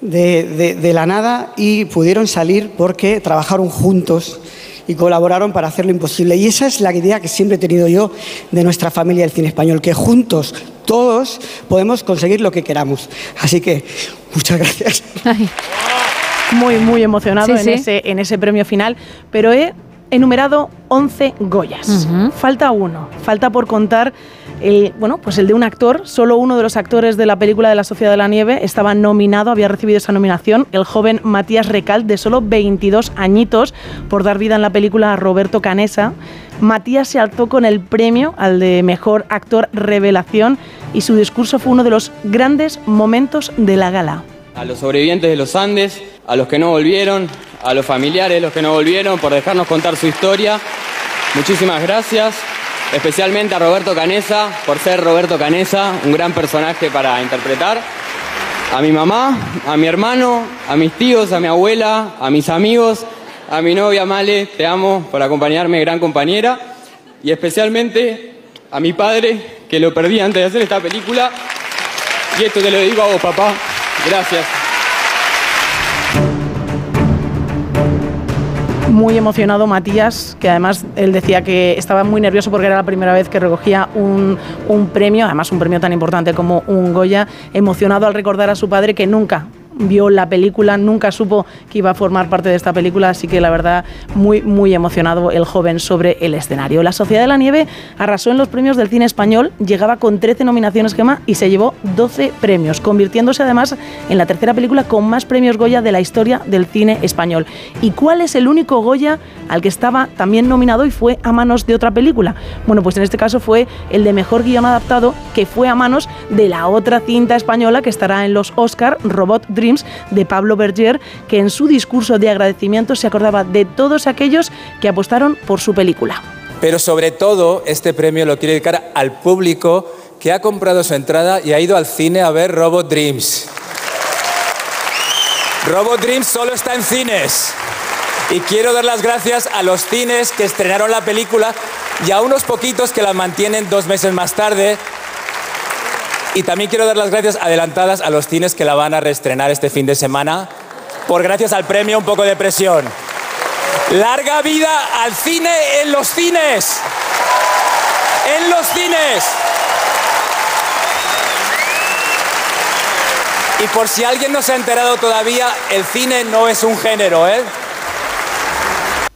[SPEAKER 25] de, de- de la nada y pudieron salir porque trabajaron juntos y colaboraron para hacer lo imposible. Y esa es la idea que siempre he tenido yo de nuestra familia del cine español, que juntos, todos, podemos conseguir lo que queramos. Así que, muchas gracias.
[SPEAKER 13] Muy, muy emocionado
[SPEAKER 25] Sí,
[SPEAKER 13] en,
[SPEAKER 25] sí.
[SPEAKER 13] Ese, en ese premio final, pero he enumerado 11 Goyas. Falta uno, falta por contar el, bueno, pues el de un actor. Solo uno de los actores de la película de La Sociedad de la Nieve estaba nominado, había recibido esa nominación, el joven Matías Recal, de solo 22 añitos, por dar vida en la película a Roberto Canesa. Matías se alzó con el premio al de mejor actor revelación y su discurso fue uno de los grandes momentos de la gala.
[SPEAKER 26] A los sobrevivientes de los Andes, a los que no volvieron, a los familiares de los que no volvieron por dejarnos contar su historia. Muchísimas gracias, especialmente a Roberto Canesa por ser Roberto Canesa, un gran personaje para interpretar. A mi mamá, a mi hermano, a mis tíos, a mi abuela, a mis amigos, a mi novia Male, te amo por acompañarme, gran compañera. Y especialmente a mi padre, que lo perdí antes de hacer esta película. Y esto te lo digo a vos, papá. Gracias.
[SPEAKER 13] muy emocionado Matías, que además él decía que estaba muy nervioso porque era la primera vez que recogía un, un premio, además un premio tan importante como un Goya, emocionado al recordar a su padre que nunca vio la película, nunca supo que iba a formar parte de esta película, así que la verdad muy muy emocionado el joven sobre el escenario. La Sociedad de la Nieve arrasó en los premios del cine español, llegaba con 13 nominaciones Gema y se llevó 12 premios, convirtiéndose además en la tercera película con más premios Goya de la historia del cine español. ¿Y cuál es el único Goya al que estaba también nominado y fue a manos de otra película? Bueno, pues en este caso fue el de mejor guion adaptado que fue a manos de la otra cinta española que estará en los Oscar, Robot Dreams, de Pablo Berger, que en su discurso de agradecimiento se acordaba de todos aquellos que apostaron por su película.
[SPEAKER 23] Pero sobre todo, este premio lo quiero dedicar al público que ha comprado su entrada y ha ido al cine a ver Robot Dreams. Robot Dreams solo está en cines. Y quiero dar las gracias a los cines que estrenaron la película y a unos poquitos que la mantienen dos meses más tarde. Y también quiero dar las gracias adelantadas a los cines que la van a reestrenar este fin de semana, por gracias al premio Un poco de presión. Larga vida al cine en los cines. En los cines. Y por si alguien no se ha enterado todavía, el cine no es un género, ¿eh?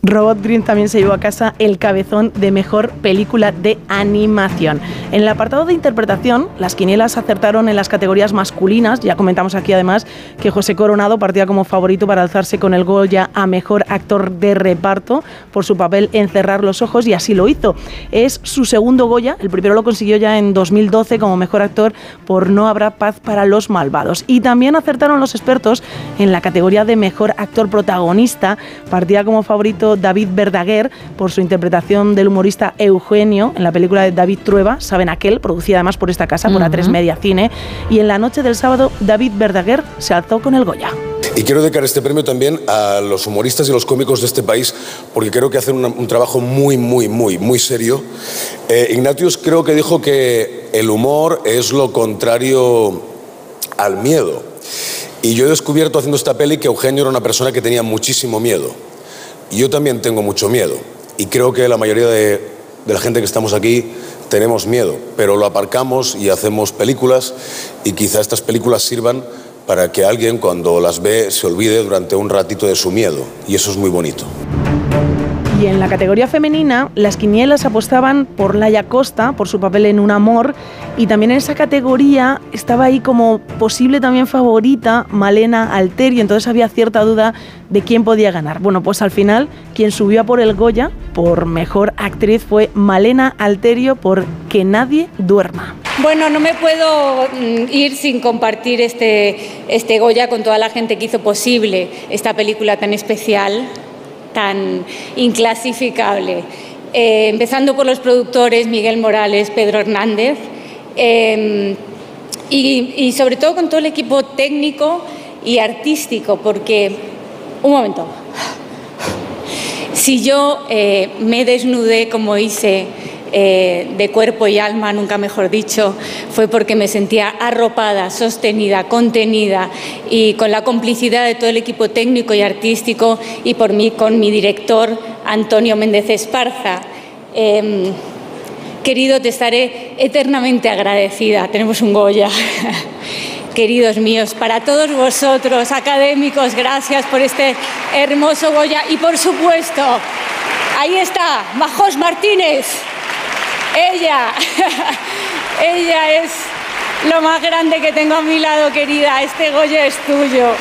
[SPEAKER 13] Robot Green también se llevó a casa el cabezón de mejor película de animación. En el apartado de interpretación, las quinielas acertaron en las categorías masculinas. Ya comentamos aquí además que José Coronado partía como favorito para alzarse con el Goya a mejor actor de reparto por su papel en Cerrar los Ojos y así lo hizo. Es su segundo Goya, el primero lo consiguió ya en 2012 como mejor actor por No habrá paz para los malvados. Y también acertaron los expertos en la categoría de mejor actor protagonista. Partía como favorito David Verdaguer por su interpretación del humorista Eugenio en la película de David Trueba, Saben aquel, producida además por esta casa, por A3
[SPEAKER 2] Ujú.
[SPEAKER 13] Media Cine. Y en la noche del sábado, David Verdaguer se alzó con el Goya.
[SPEAKER 27] Y quiero dedicar este premio también a los humoristas y los cómicos de este país, porque creo que hacen un trabajo muy, muy, muy, muy serio. Eh, Ignatius creo que dijo que el humor es lo contrario al miedo. Y yo he descubierto haciendo esta peli que Eugenio era una persona que tenía muchísimo miedo. Yo también tengo mucho miedo. Y creo que la mayoría de la gente que estamos aquí tenemos miedo, pero lo aparcamos y hacemos películas y quizá estas películas sirvan para que alguien cuando las ve se olvide durante un ratito de su miedo. Y eso es muy bonito.
[SPEAKER 13] Y en la categoría femenina, las quinielas apostaban por Laia Costa, por su papel en Un Amor, y también en esa categoría estaba ahí como posible también favorita Malena Alteri, entonces había cierta duda de quién podía ganar. Bueno, pues al final, quien subió a por el Goya, por mejor actriz, fue Malena Alterio por Que nadie duerma.
[SPEAKER 28] Bueno, no me puedo mm, ir sin compartir este, este Goya con toda la gente que hizo posible esta película tan especial, tan inclasificable. Eh, empezando por los productores Miguel Morales, Pedro Hernández, y, y sobre todo con todo el equipo técnico y artístico, porque, un momento, si yo eh, me desnudé como hice eh, de cuerpo y alma, nunca mejor dicho, fue porque me sentía arropada, sostenida, contenida y con la complicidad de todo el equipo técnico y artístico y por mí con mi director Antonio Méndez Esparza. Em, querido, te estaré eternamente agradecida. Tenemos un Goya. Queridos míos, para todos vosotros, académicos, gracias por este hermoso Goya. Y por supuesto, ahí está, Majos Martínez. Ella, ella es lo más grande que tengo a mi lado, querida. Este Goya es tuyo.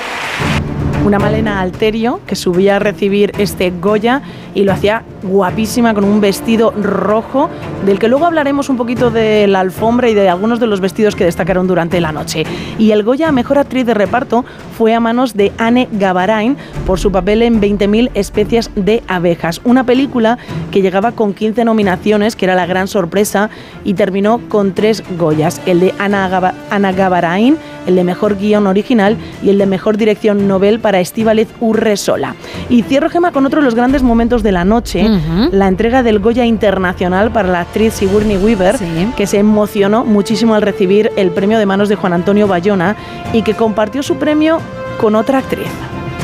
[SPEAKER 13] Una Malena Alterio que subía a recibir este Goya y lo hacía guapísima con un vestido rojo, del que luego hablaremos un poquito de la alfombra y de algunos de los vestidos que destacaron durante la noche. Y el Goya Mejor Actriz de Reparto fue a manos de Anne Gavarain por su papel en 20.000 especies de abejas, una película que llegaba con 15 nominaciones, que era la gran sorpresa, y terminó con tres Goyas, el de Ana, Ana Gavarain, el de Mejor Guión Original y el de Mejor Dirección Nobel para Estíbaliz Urresola. Y cierro, Gema, con otro de los grandes momentos de la noche, la entrega del Goya Internacional para la actriz Sigourney Weaver, que se emocionó muchísimo al recibir el premio de manos de Juan Antonio Bayona y que compartió su premio con otra actriz.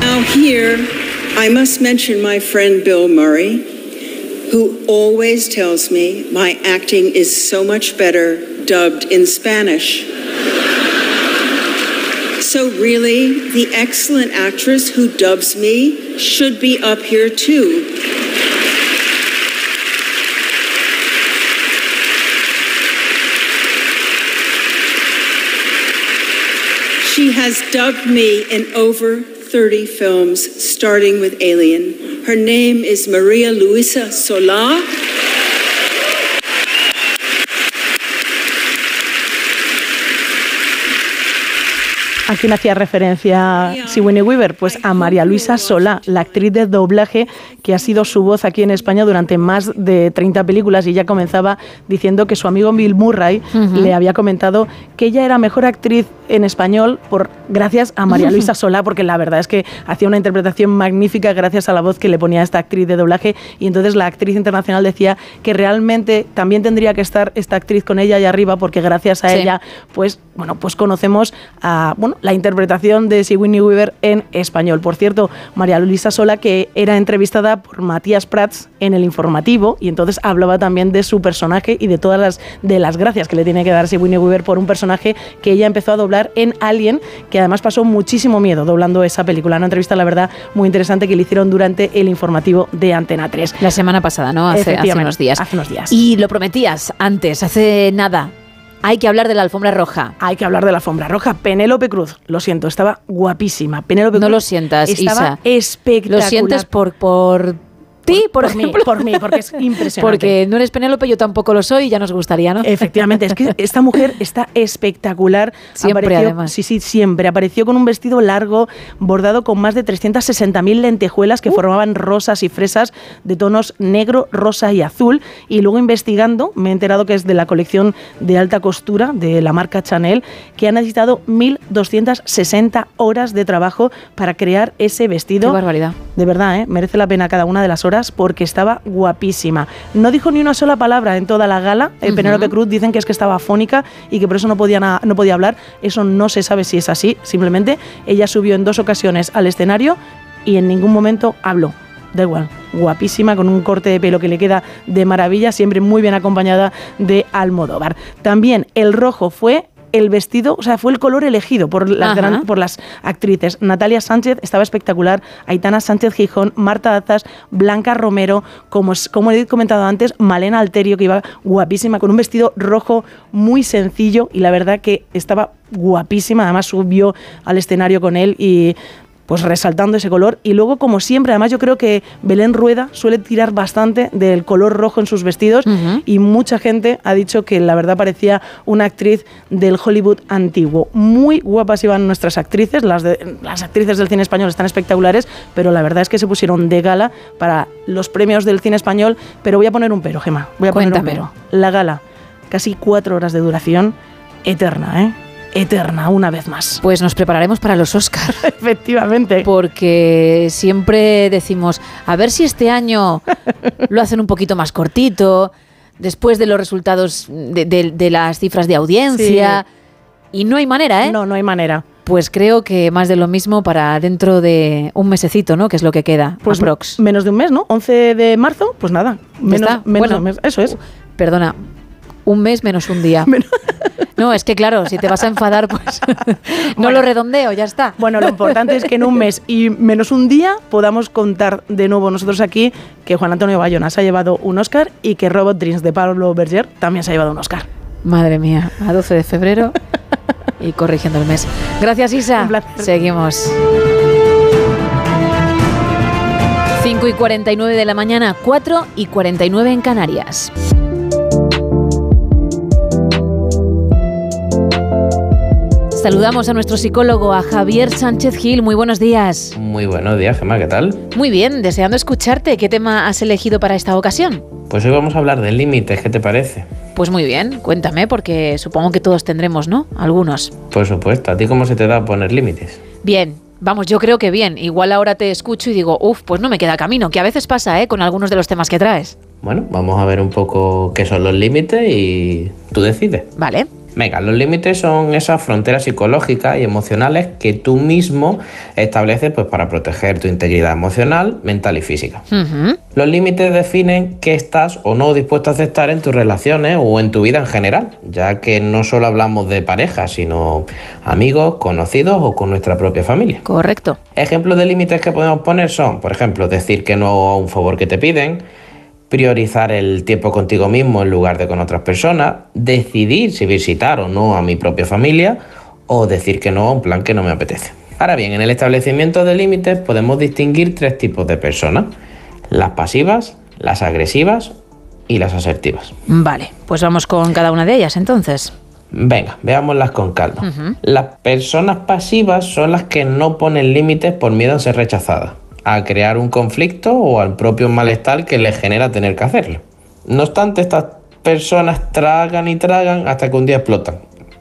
[SPEAKER 29] Now, here, I must mention my friend Bill Murray, who always tells me my acting is so much better dubbed in Spanish. So, really, the excellent actress who dubs me should be up here too. She has dubbed me in over 30 films, starting with Alien. Her name is Maria Luisa Solá.
[SPEAKER 13] ¿A quién hacía referencia Sigourney Weaver? Pues a María Luisa Solá, la actriz de doblaje que ha sido su voz aquí en España durante más de 30 películas y ya comenzaba diciendo que su amigo Bill Murray le había comentado que ella era mejor actriz en español por gracias a María Luisa Solá, porque la verdad es que hacía una interpretación magnífica gracias a la voz que le ponía esta actriz de doblaje y entonces la actriz internacional decía que realmente también tendría que estar esta actriz con ella allá arriba porque gracias a
[SPEAKER 2] Sí.
[SPEAKER 13] ella pues bueno pues conocemos a bueno la interpretación de Sigourney Weaver en español por cierto María Luisa Sola que era entrevistada por Matías Prats en el informativo y entonces hablaba también de su personaje y de todas las de las gracias que le tiene que dar Sigourney Weaver por un personaje que ella empezó a doblar en Alien que además pasó muchísimo miedo doblando esa película una entrevista la verdad muy interesante que le hicieron durante el informativo de Antena 3
[SPEAKER 2] La semana pasada, ¿no? Hace, hace unos días.
[SPEAKER 13] hace unos días.
[SPEAKER 2] Y lo prometías antes, hace nada. Hay que hablar de la alfombra roja.
[SPEAKER 13] Hay que hablar de la alfombra roja. Penélope Cruz, lo siento, estaba guapísima. Penélope
[SPEAKER 2] No
[SPEAKER 13] Cruz
[SPEAKER 2] lo sientas,
[SPEAKER 13] estaba
[SPEAKER 2] Isa.
[SPEAKER 13] espectacular.
[SPEAKER 2] Lo sientes por, por ti, por,
[SPEAKER 13] por mí, por mí, porque es impresionante.
[SPEAKER 2] Porque no eres Penélope, yo tampoco lo soy y ya nos gustaría, ¿no?
[SPEAKER 13] Efectivamente, es que esta mujer está espectacular.
[SPEAKER 2] Siempre,
[SPEAKER 13] Apareció-
[SPEAKER 2] además.
[SPEAKER 13] Sí, sí, siempre. Apareció con un vestido largo, bordado con más de 360.000 lentejuelas
[SPEAKER 2] Uh.
[SPEAKER 13] que formaban rosas y fresas de tonos negro, rosa y azul. Y luego investigando, me he enterado que es de la colección de alta costura de la marca Chanel, que ha necesitado 1.260 horas de trabajo para crear ese vestido.
[SPEAKER 2] Qué barbaridad.
[SPEAKER 13] De verdad, ¿eh? merece la pena cada una de las horas porque estaba guapísima. No dijo ni una sola palabra en toda la gala. Eh,
[SPEAKER 2] Ujú.
[SPEAKER 13] Penélope Cruz dicen que es que estaba afónica y que por eso no podía, no podía hablar. Eso no se sabe si es así. Simplemente ella subió en dos ocasiones al escenario y en ningún momento habló. Da igual, guapísima, con un corte de pelo que le queda de maravilla, siempre muy bien acompañada de Almodóvar. También el rojo fue el vestido, o sea, fue el color elegido por las, gran- por las actrices. Natalia Sánchez estaba espectacular, Aitana Sánchez Gijón, Marta Azas, Blanca Romero, como, como he comentado antes, Malena Alterio, que iba guapísima, con un vestido rojo muy sencillo y la verdad que estaba guapísima, además subió al escenario con él y pues resaltando ese color. Y luego como siempre además yo creo que Belén Rueda suele tirar bastante del color rojo en sus vestidos y mucha gente ha dicho que la verdad parecía una actriz del Hollywood antiguo. Muy guapas iban nuestras actrices las, de- las actrices del cine español están espectaculares pero la verdad es que se pusieron de gala para los premios del cine español. Pero voy a poner un pero Gema voy a poner un pero. La gala casi cuatro horas de duración eterna ¿eh? Eterna una vez más
[SPEAKER 2] Pues nos prepararemos para los Oscars.
[SPEAKER 13] Efectivamente.
[SPEAKER 2] Porque siempre decimos, a ver si este año lo hacen un poquito más cortito, después de los resultados de, de- de las cifras de audiencia. Y no hay manera, ¿eh?
[SPEAKER 13] No, no hay manera.
[SPEAKER 2] Pues creo que más de lo mismo para dentro de un mesecito, ¿no? Que es lo que queda.
[SPEAKER 13] Pues
[SPEAKER 2] aprox.
[SPEAKER 13] menos de un mes, ¿no? 11 de marzo, pues nada. Menos,
[SPEAKER 2] está.
[SPEAKER 13] menos
[SPEAKER 2] Bueno,
[SPEAKER 13] de un mes. Eso es.
[SPEAKER 2] Perdona, un mes menos un día. No, es que claro, si te vas a enfadar, pues no lo redondeo, ya está.
[SPEAKER 13] Bueno, lo importante es que en un mes y menos un día podamos contar de nuevo nosotros aquí que Juan Antonio Bayona se ha llevado un Oscar y que Robot Dreams de Pablo Berger también se ha llevado un Oscar.
[SPEAKER 2] Madre mía, a 12 de febrero y corrigiendo el mes. Gracias, Isa. Seguimos. 5 y 49 de la mañana, 4 y 49 en Canarias. Saludamos a nuestro psicólogo, a Javier Sánchez Gil. Muy buenos días.
[SPEAKER 30] Muy buenos días, Gemma, ¿qué tal?
[SPEAKER 2] Muy bien, deseando escucharte. ¿Qué tema has elegido para esta ocasión?
[SPEAKER 30] Pues hoy vamos a hablar de límites, ¿qué te parece?
[SPEAKER 2] Pues muy bien, cuéntame, porque supongo que todos tendremos, ¿no? Algunos.
[SPEAKER 30] Por supuesto, ¿a ti cómo se te da poner límites?
[SPEAKER 2] Bien, vamos, yo creo que bien. Igual ahora te escucho y digo, uff, pues no me queda camino, que a veces pasa, ¿eh? Con algunos de los temas que traes.
[SPEAKER 30] Bueno, vamos a ver un poco qué son los límites y tú decides.
[SPEAKER 2] Vale.
[SPEAKER 30] Venga, los límites son esas fronteras psicológicas y emocionales que tú mismo estableces pues, para proteger tu integridad emocional, mental y física. Los límites definen qué estás o no dispuesto a aceptar en tus relaciones o en tu vida en general, ya que no solo hablamos de pareja, sino amigos, conocidos o con nuestra propia familia.
[SPEAKER 2] Correcto.
[SPEAKER 30] Ejemplos de límites que podemos poner son, por ejemplo, decir que no a un favor que te piden, priorizar el tiempo contigo mismo en lugar de con otras personas, decidir si visitar o no a mi propia familia o decir que no a un plan que no me apetece. Ahora bien, en el establecimiento de límites podemos distinguir tres tipos de personas, las pasivas, las agresivas y las asertivas.
[SPEAKER 2] Vale, pues vamos con cada una de ellas entonces.
[SPEAKER 30] Venga, veámoslas con calma. Las personas pasivas son las que no ponen límites por miedo a ser rechazadas, a crear un conflicto o al propio malestar que les genera tener que hacerlo. No obstante, estas personas tragan y tragan hasta que un día explotan,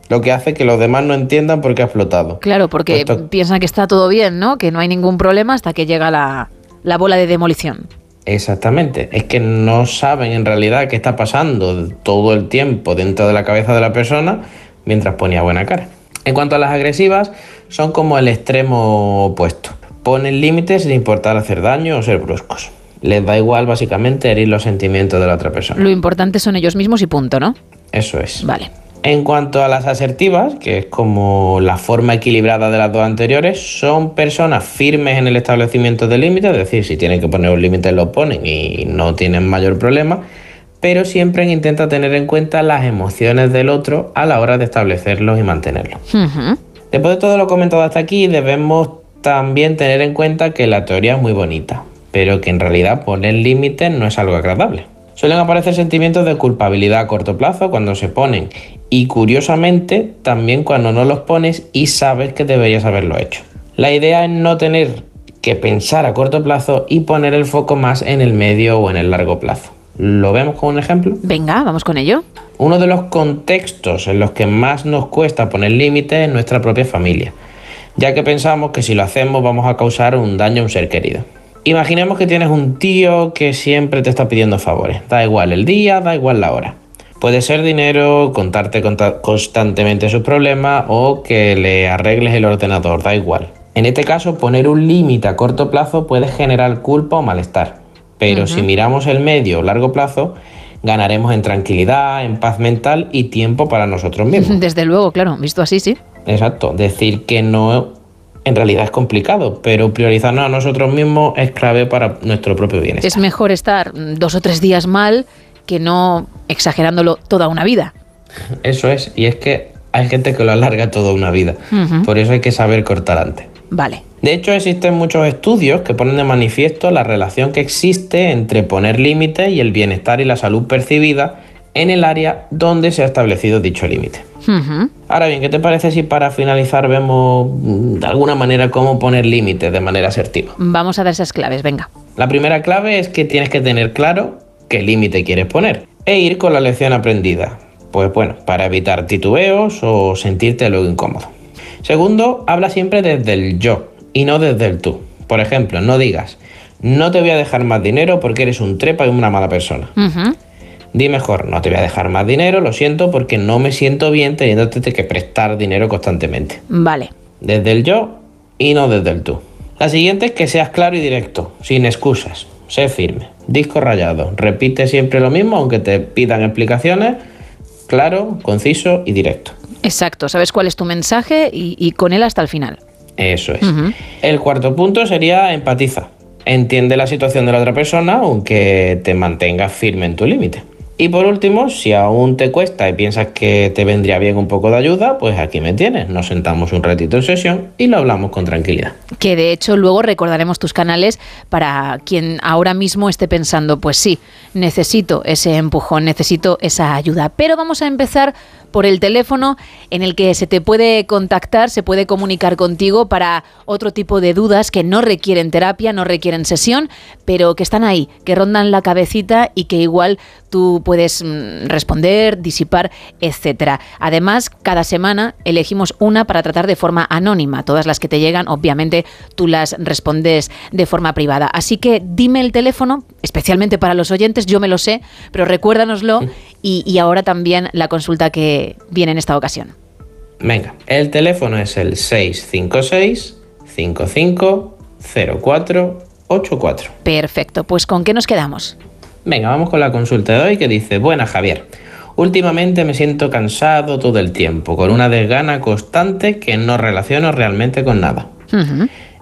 [SPEAKER 30] lo que hace que los demás no entiendan por qué ha explotado.
[SPEAKER 2] Claro, porque piensan que está todo bien, ¿no? Que no hay ningún problema hasta que llega la, la bola de demolición.
[SPEAKER 30] Exactamente, es que no saben en realidad qué está pasando todo el tiempo dentro de la cabeza de la persona mientras ponía buena cara. En cuanto a las agresivas, son como el extremo opuesto. Ponen límites sin importar hacer daño o ser bruscos. Les da igual básicamente herir los sentimientos de la otra persona.
[SPEAKER 2] Lo importante son ellos mismos y punto, ¿no?
[SPEAKER 30] Eso es.
[SPEAKER 2] Vale.
[SPEAKER 30] En cuanto a las asertivas, que es como la forma equilibrada de las dos anteriores, son personas firmes en el establecimiento de límites, es decir, si tienen que poner un límite lo ponen y no tienen mayor problema, pero siempre intenta tener en cuenta las emociones del otro a la hora de establecerlos y mantenerlos. Después de todo lo comentado hasta aquí, debemos también tener en cuenta que la teoría es muy bonita, pero que en realidad poner límites no es algo agradable. Suelen aparecer sentimientos de culpabilidad a corto plazo cuando se ponen y curiosamente también cuando no los pones y sabes que deberías haberlo hecho. La idea es no tener que pensar a corto plazo y poner el foco más en el medio o en el largo plazo. ¿Lo vemos con un ejemplo?
[SPEAKER 2] Venga, vamos con ello.
[SPEAKER 30] Uno de los contextos en los que más nos cuesta poner límites es nuestra propia familia, ya que pensamos que si lo hacemos vamos a causar un daño a un ser querido. Imaginemos que tienes un tío que siempre te está pidiendo favores, da igual el día, da igual la hora. Puede ser dinero, contarte constantemente sus problemas o que le arregles el ordenador, da igual. En este caso, poner un límite a corto plazo puede generar culpa o malestar. Pero si miramos el medio o largo plazo, ganaremos en tranquilidad, en paz mental y tiempo para nosotros mismos.
[SPEAKER 2] Desde luego, claro, visto así, sí.
[SPEAKER 30] Exacto, decir que no en realidad es complicado, pero priorizarnos a nosotros mismos es clave para nuestro propio bienestar.
[SPEAKER 2] Es mejor estar dos o tres días mal que no exagerándolo toda una vida.
[SPEAKER 30] Eso es, y es que hay gente que lo alarga toda una vida, por eso hay que saber cortar antes.
[SPEAKER 2] Vale.
[SPEAKER 30] De hecho, existen muchos estudios que ponen de manifiesto la relación que existe entre poner límites y el bienestar y la salud percibida en el área donde se ha establecido dicho límite. Ahora bien, ¿qué te parece si para finalizar vemos mm, de alguna manera cómo poner límites de manera asertiva?
[SPEAKER 2] Vamos a dar esas claves, venga.
[SPEAKER 30] La primera clave es que tienes que tener claro qué límite quieres poner e ir con la lección aprendida. Pues bueno, para evitar titubeos o sentirte luego incómodo. Segundo, habla siempre desde el yo y no desde el tú. Por ejemplo, no digas, no te voy a dejar más dinero porque eres un trepa y una mala persona. Di mejor, no te voy a dejar más dinero, lo siento porque no me siento bien teniéndote que prestar dinero constantemente.
[SPEAKER 2] Vale.
[SPEAKER 30] Desde el yo y no desde el tú. La siguiente es que seas claro y directo, sin excusas. Sé firme. Disco rayado. Repite siempre lo mismo, aunque te pidan explicaciones. Claro, conciso y directo.
[SPEAKER 2] Exacto, sabes cuál es tu mensaje y, y con él hasta el final.
[SPEAKER 30] Eso es. El cuarto punto sería empatiza. Entiende la situación de la otra persona, aunque te mantengas firme en tu límite. Y por último, si aún te cuesta y piensas que te vendría bien un poco de ayuda, pues aquí me tienes. Nos sentamos un ratito en sesión y lo hablamos con tranquilidad.
[SPEAKER 2] Que de hecho luego recordaremos tus canales para quien ahora mismo esté pensando, pues sí, necesito ese empujón, necesito esa ayuda. Pero vamos a empezar por el teléfono en el que se te puede contactar, se puede comunicar contigo para otro tipo de dudas que no requieren terapia, no requieren sesión, pero que están ahí, que rondan la cabecita y que igual tú puedes mm, responder, disipar, etcétera. Además, cada semana elegimos una para tratar de forma anónima. Todas las que te llegan, obviamente, tú las respondes de forma privada. Así que dime el teléfono, especialmente para los oyentes, yo me lo sé, pero recuérdanoslo y, y ahora también la consulta que viene en esta ocasión.
[SPEAKER 30] Venga, el teléfono es el 656 55 04 84.
[SPEAKER 2] Perfecto, pues ¿con qué nos quedamos?
[SPEAKER 30] Venga, vamos con la consulta de hoy que dice, buena Javier, últimamente me siento cansado todo el tiempo, con una desgana constante que no relaciono realmente con nada.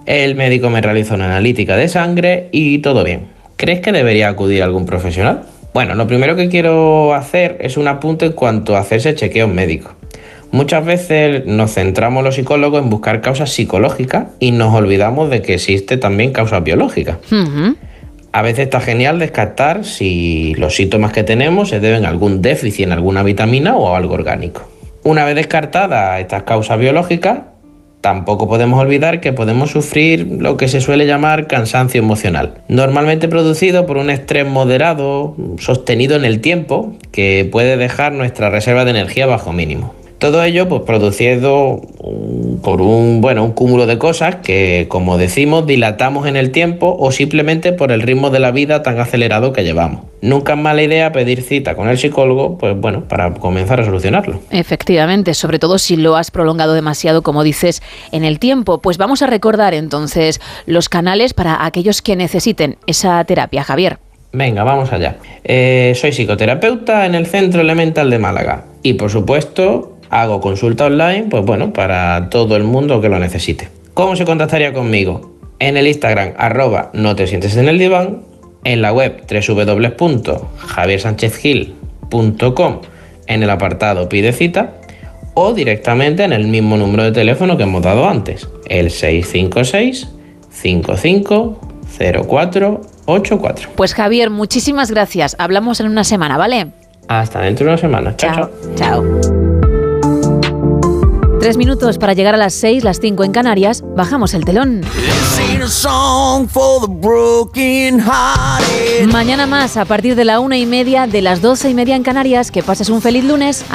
[SPEAKER 30] El médico me realizó una analítica de sangre y todo bien. ¿Crees que debería acudir a algún profesional? Bueno, lo primero que quiero hacer es un apunte en cuanto a hacerse chequeos médicos. Muchas veces nos centramos los psicólogos en buscar causas psicológicas y nos olvidamos de que existe también causas biológicas. A veces está genial descartar si los síntomas que tenemos se deben a algún déficit en alguna vitamina o a algo orgánico. Una vez descartadas estas causas biológicas, tampoco podemos olvidar que podemos sufrir lo que se suele llamar cansancio emocional, normalmente producido por un estrés moderado, sostenido en el tiempo, que puede dejar nuestra reserva de energía bajo mínimo. Todo ello pues produciendo un- por un bueno un cúmulo de cosas que como decimos dilatamos en el tiempo o simplemente por el ritmo de la vida tan acelerado que llevamos. Nunca es mala idea pedir cita con el psicólogo, pues bueno, para comenzar a solucionarlo.
[SPEAKER 2] Efectivamente, sobre todo si lo has prolongado demasiado, como dices, en el tiempo. Pues vamos a recordar entonces los canales para aquellos que necesiten esa terapia, Javier.
[SPEAKER 30] Venga, vamos allá. Eh, soy psicoterapeuta en el Centro Elemental de Málaga y por supuesto hago consulta online, pues bueno, para todo el mundo que lo necesite. ¿Cómo se contactaría conmigo? En el Instagram arroba no te sientes en el diván, en la web www.javiersanchezgil.com en el apartado pide cita o directamente en el mismo número de teléfono que hemos dado antes, el 656 55 0484.
[SPEAKER 2] Pues Javier, muchísimas gracias. Hablamos en una semana, ¿vale?
[SPEAKER 30] Hasta dentro de una semana. Chao, chao.
[SPEAKER 2] Chao. Tres minutos para llegar a las seis, las cinco en Canarias. Bajamos el telón. Mañana más, a partir de la una y media, de las doce y media en Canarias. Que pases un feliz lunes.